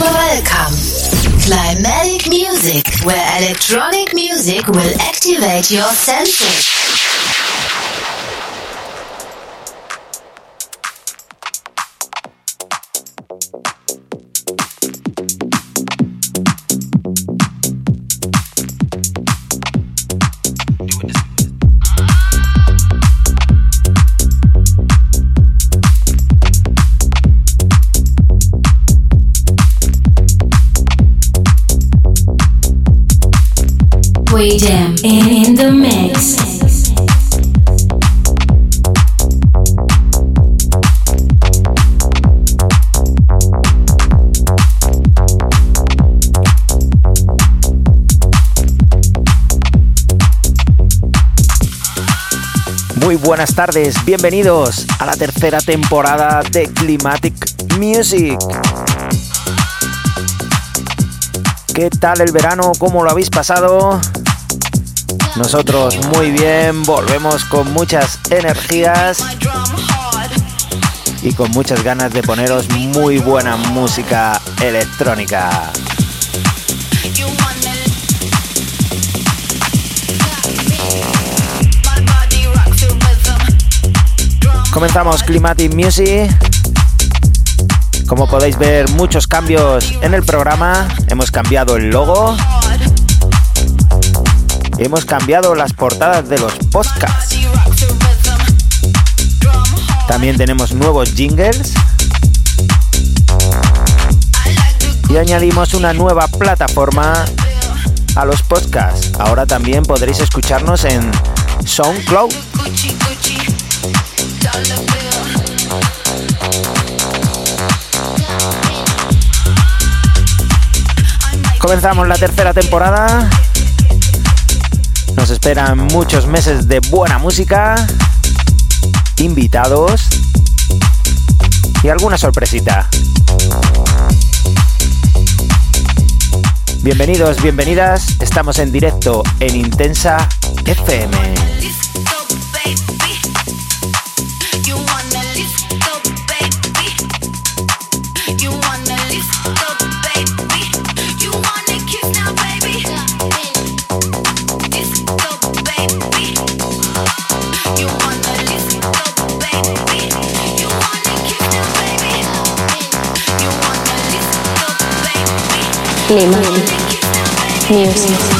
Welcome. Climatic music, where electronic music will activate your senses. Muy buenas tardes, bienvenidos a la tercera temporada de Climatic Music. ¿Qué tal el verano? ¿Cómo lo habéis pasado? Nosotros muy bien, volvemos con muchas energías y con muchas ganas de poneros muy buena música electrónica. Comenzamos Climatic Music. Como podéis ver, muchos cambios en el programa. Hemos cambiado el logo. Hemos cambiado las portadas de los podcasts. También tenemos nuevos jingles. Y añadimos una nueva plataforma a los podcasts. Ahora también podréis escucharnos en SoundCloud. Comenzamos la tercera temporada. Nos esperan muchos meses de buena música, invitados y alguna sorpresita. Bienvenidos, bienvenidas. Estamos en directo en Intensa FM. Climatic Music.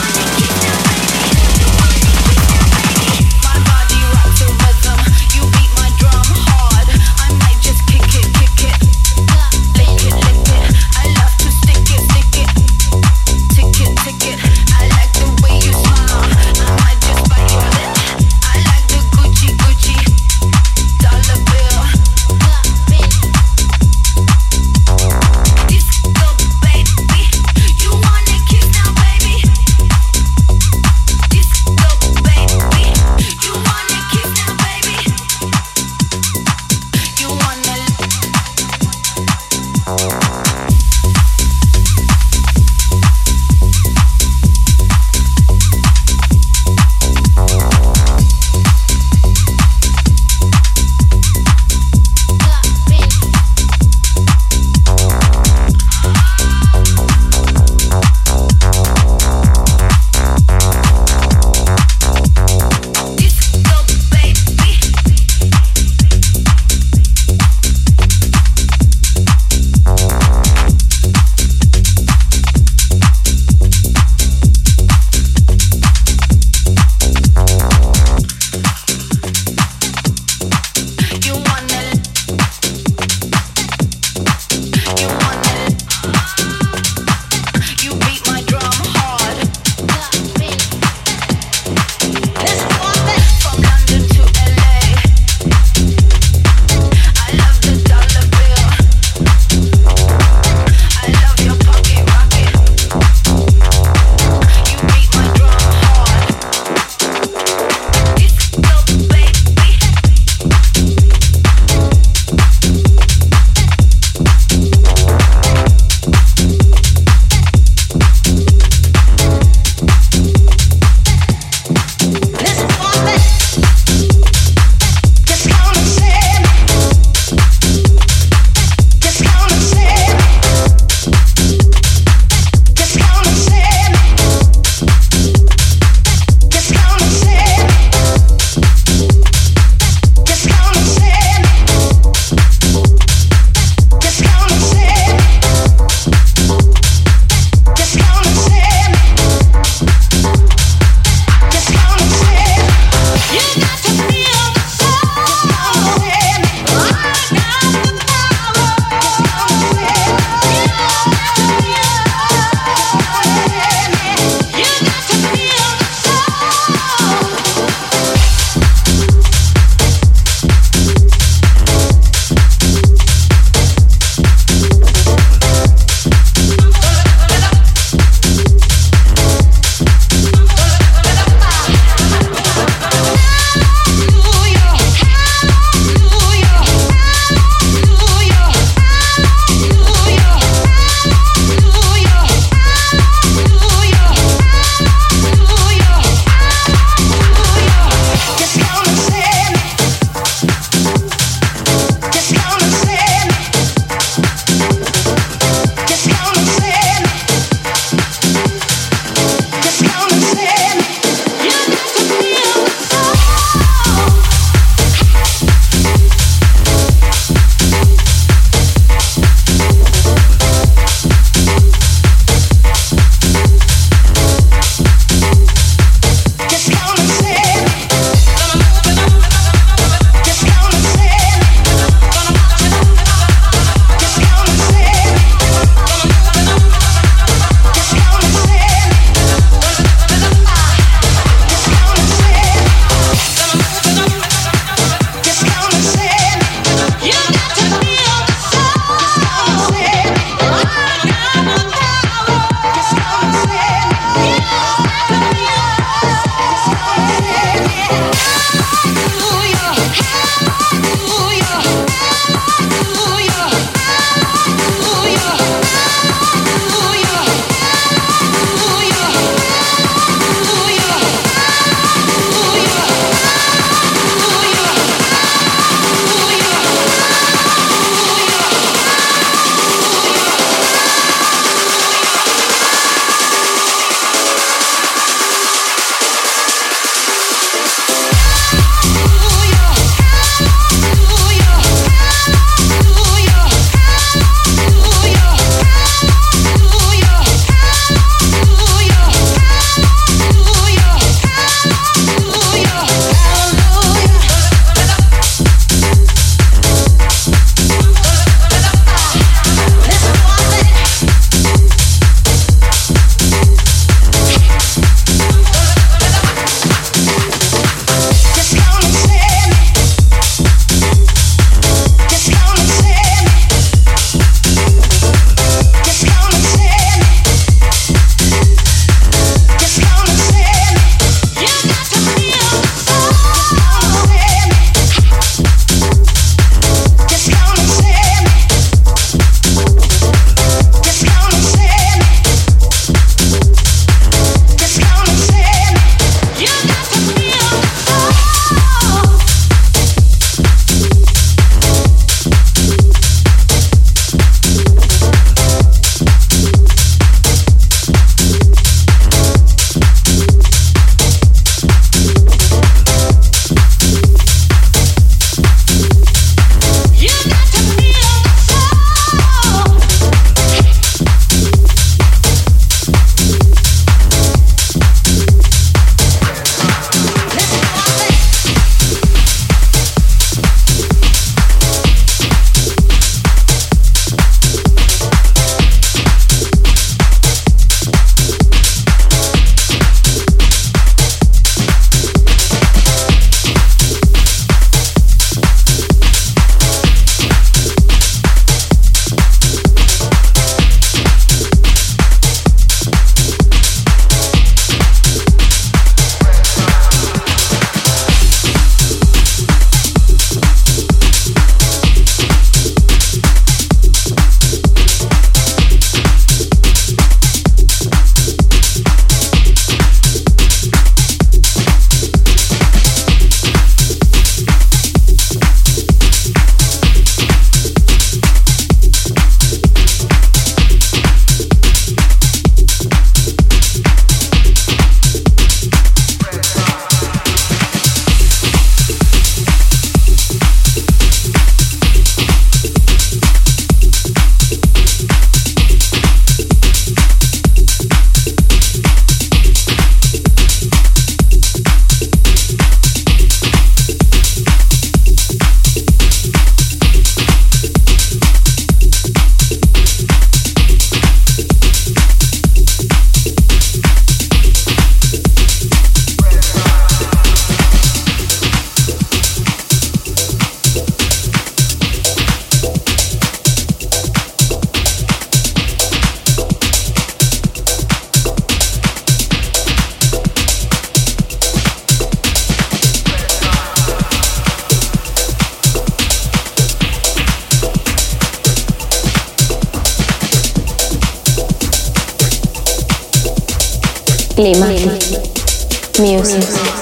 Climatic Music.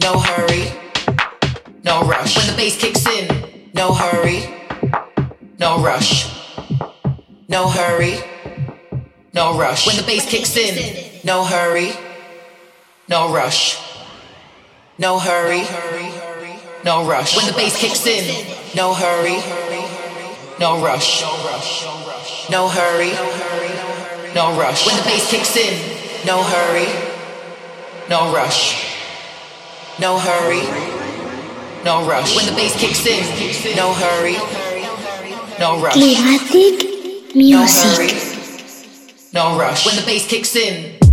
No hurry, no rush. When the bass kicks in, no hurry, no rush, no hurry, no rush. When the bass kicks in, no hurry, no rush, no hurry, no rush. When the bass kicks in, no hurry, no rush. Climatic music. No rush. When the bass kicks in no rush, no hurry, no rush. When the bass kicks in, no hurry, no rush. Music. No hurry, no rush. When the bass kicks in.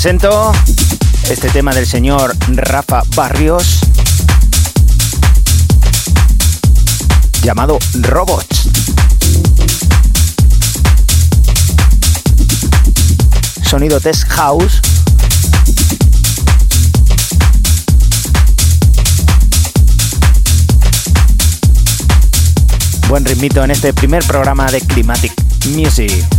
Presento este tema del señor Rafa Barrios llamado Robots. Sonido Test House buen ritmito en este primer programa de Climatic Music.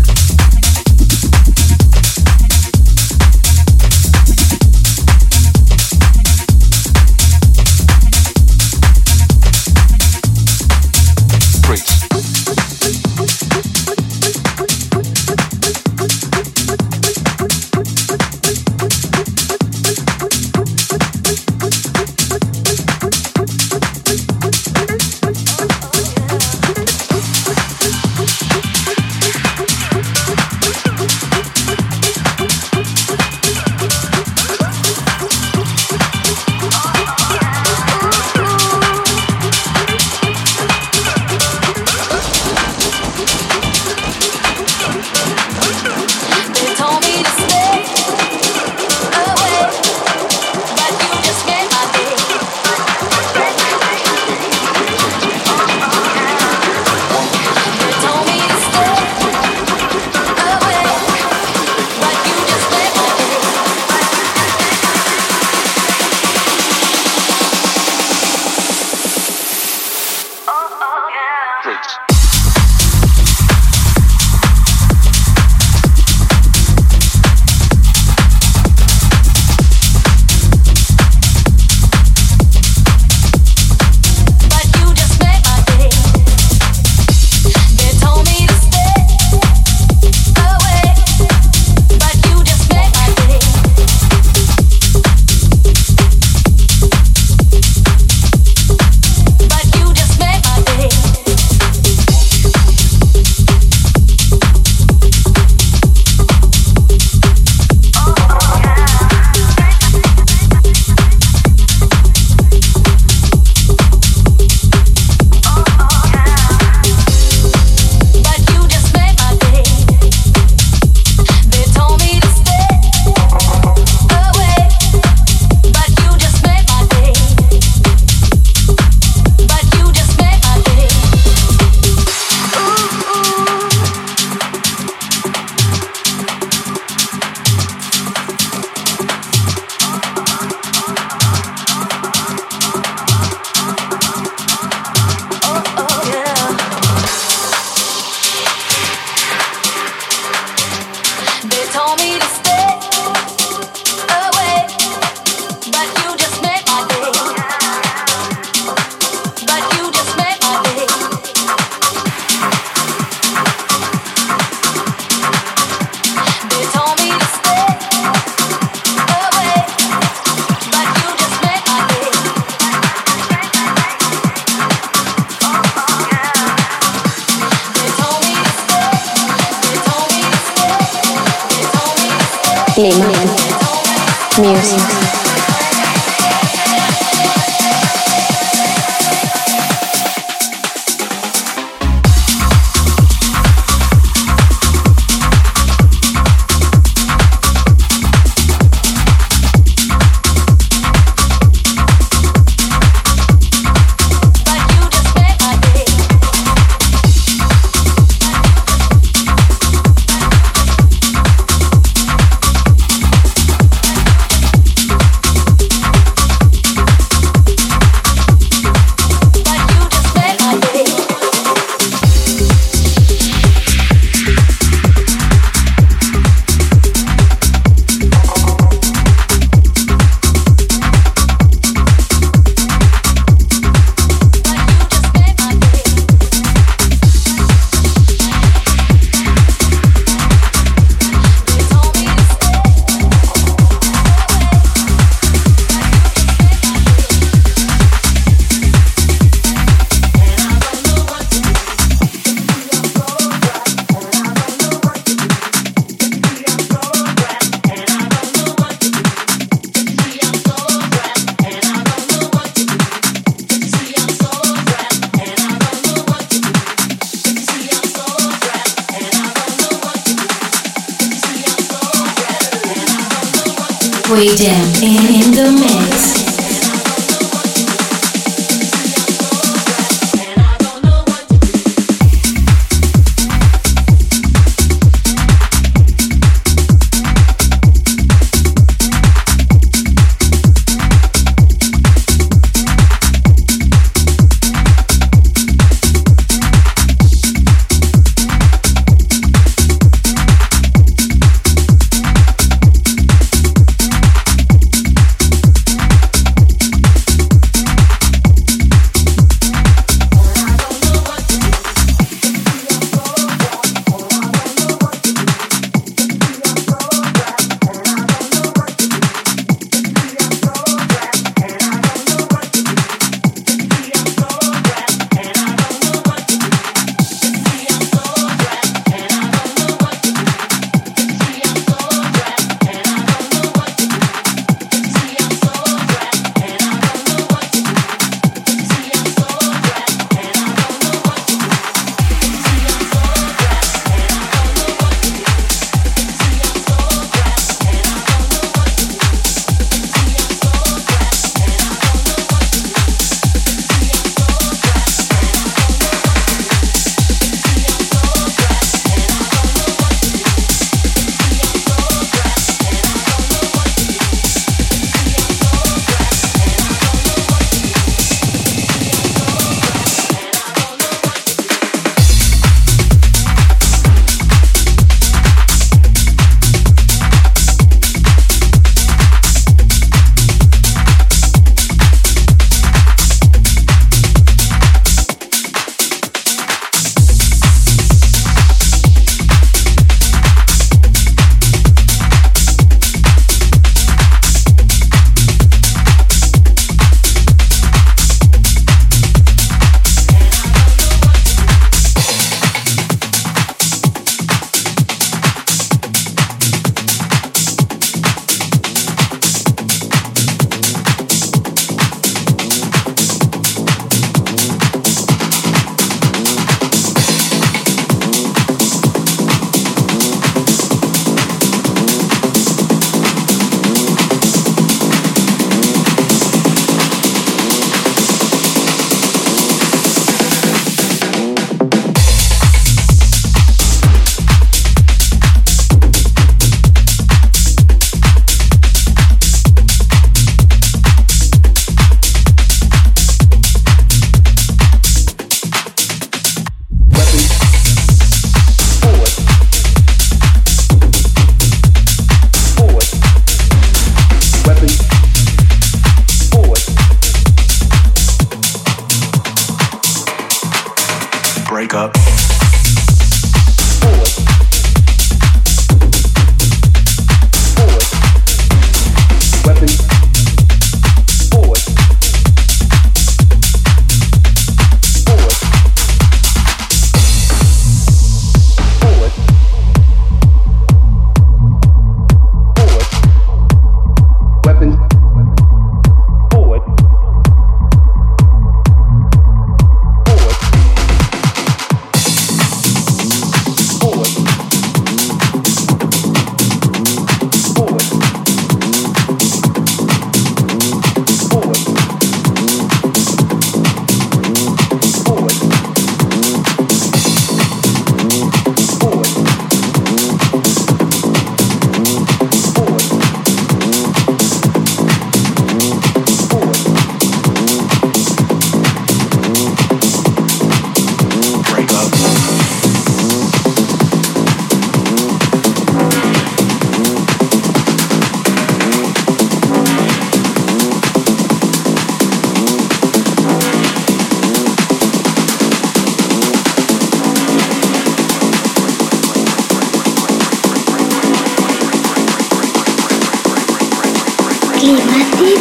Climatic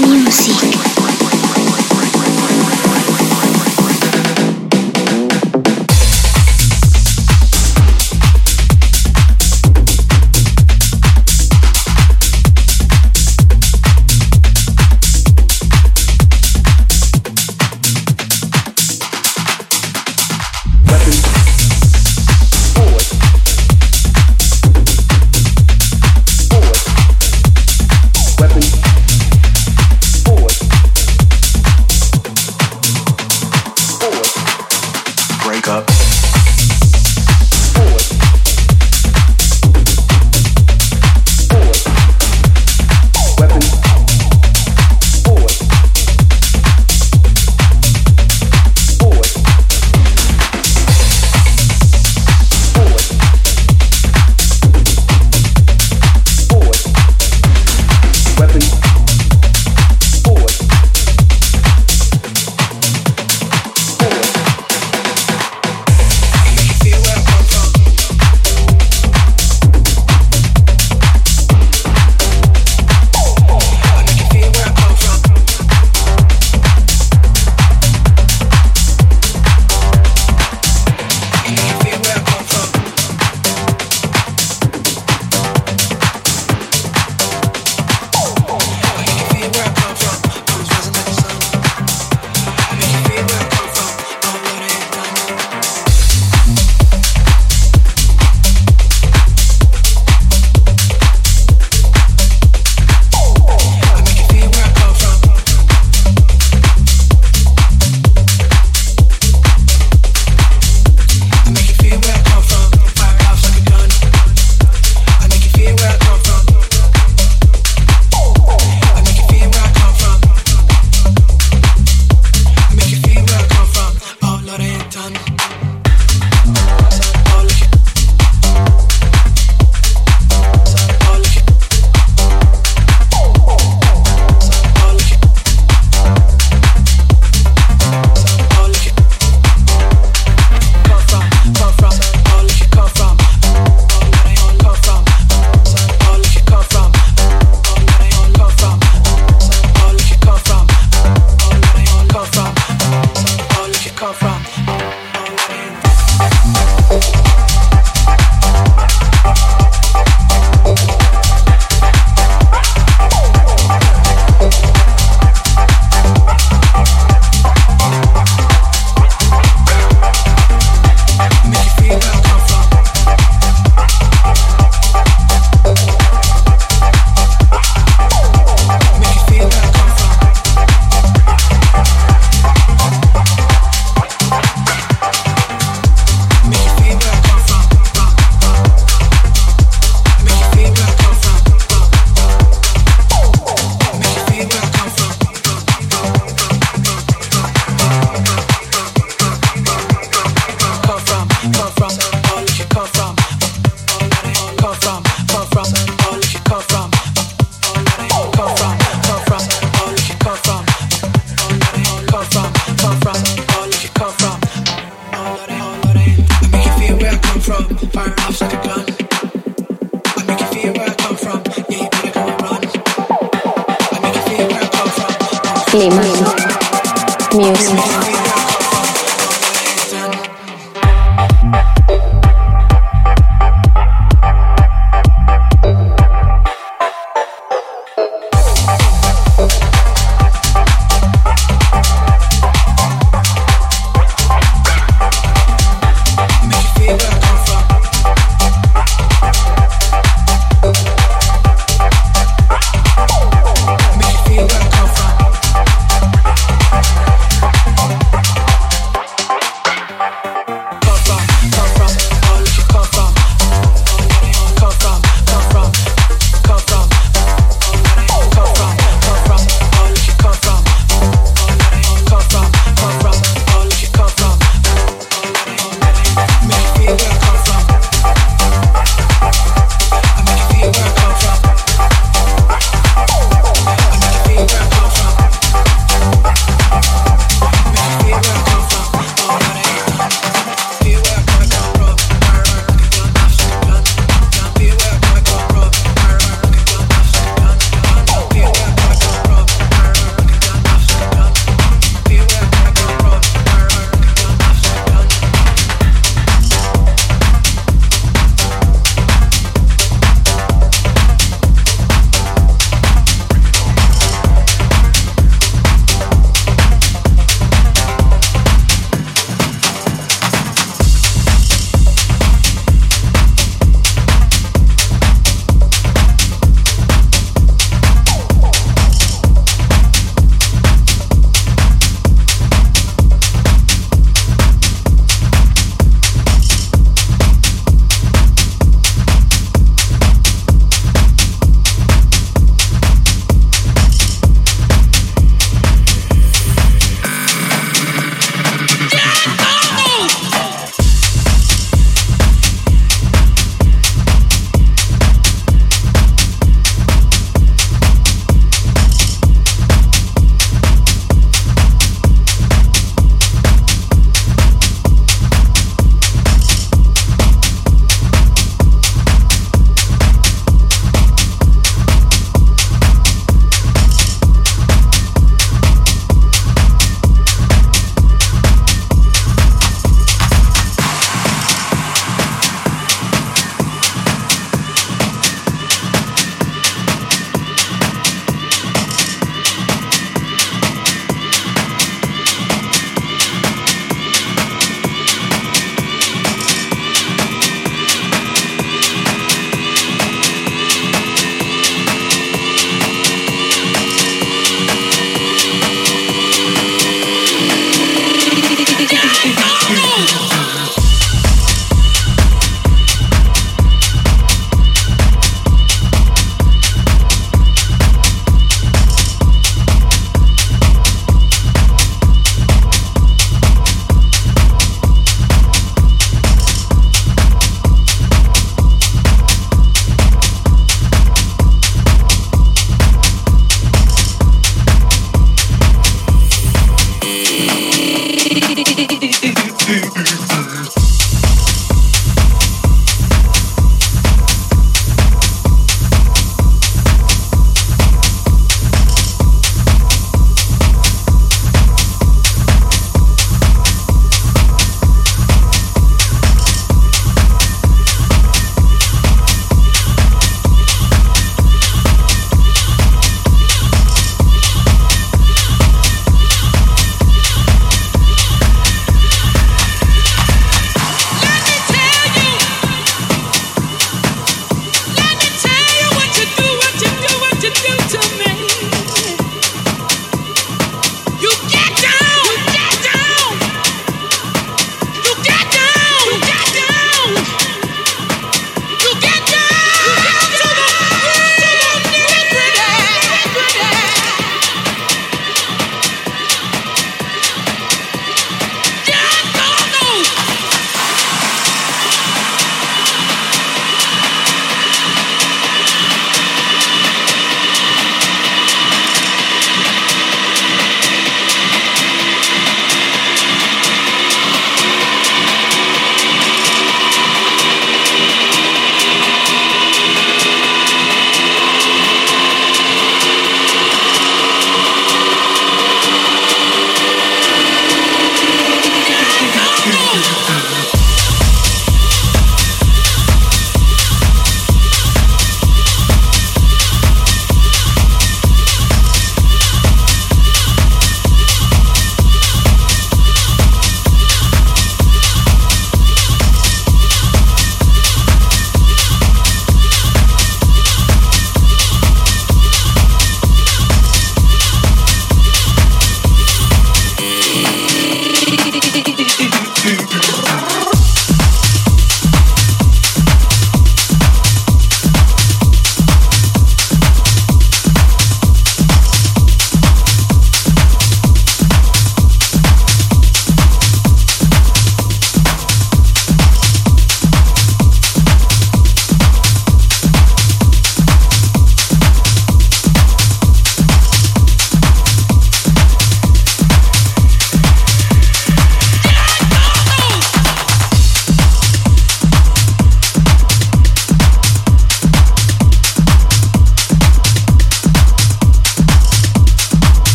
Music.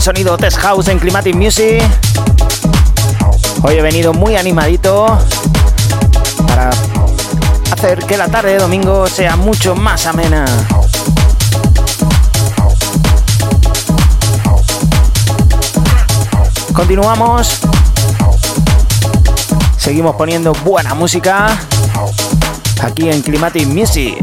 Sonido Test House en Climatic Music. Hoy he venido muy animadito para hacer que la tarde de domingo sea mucho más amena. Continuamos. Seguimos poniendo buena música aquí en Climatic Music.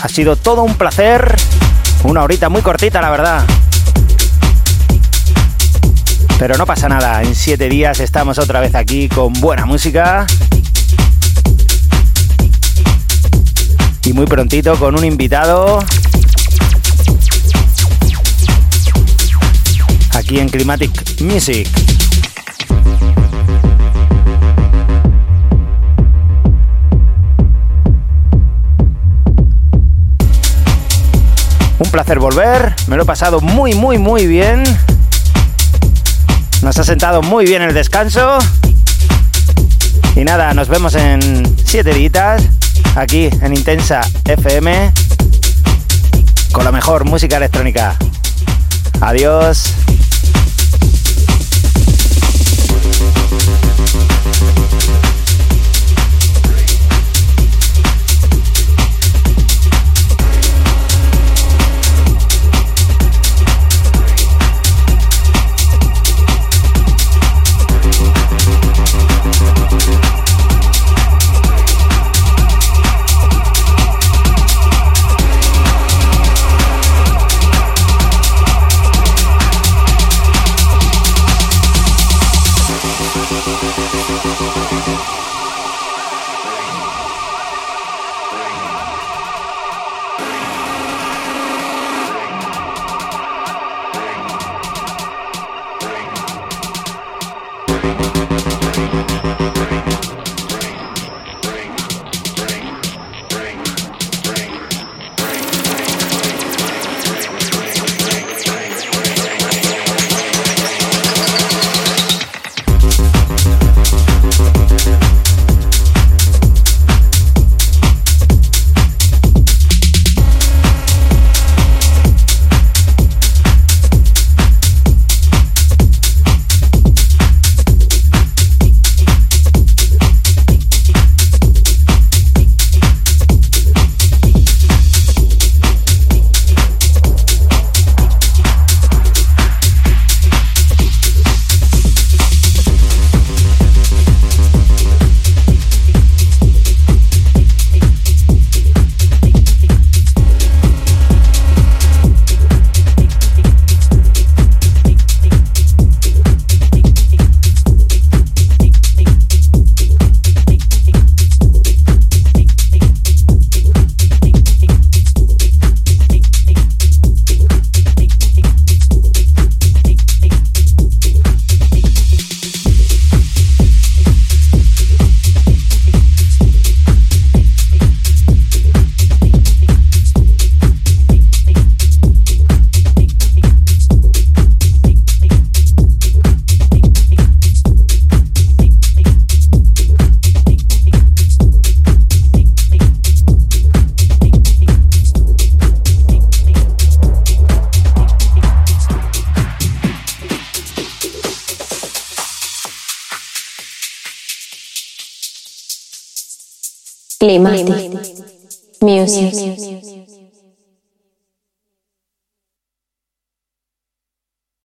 Ha sido todo un placer. Una horita muy cortita, la verdad. Pero no pasa nada, en siete días estamos otra vez aquí con buena música. Y muy prontito con un invitado. Aquí en Climatic Music. Un placer volver, me lo he pasado muy, muy, muy bien. Nos ha sentado muy bien el descanso. Y nada, nos vemos en siete días aquí en Intensa FM con la mejor música electrónica. Adiós.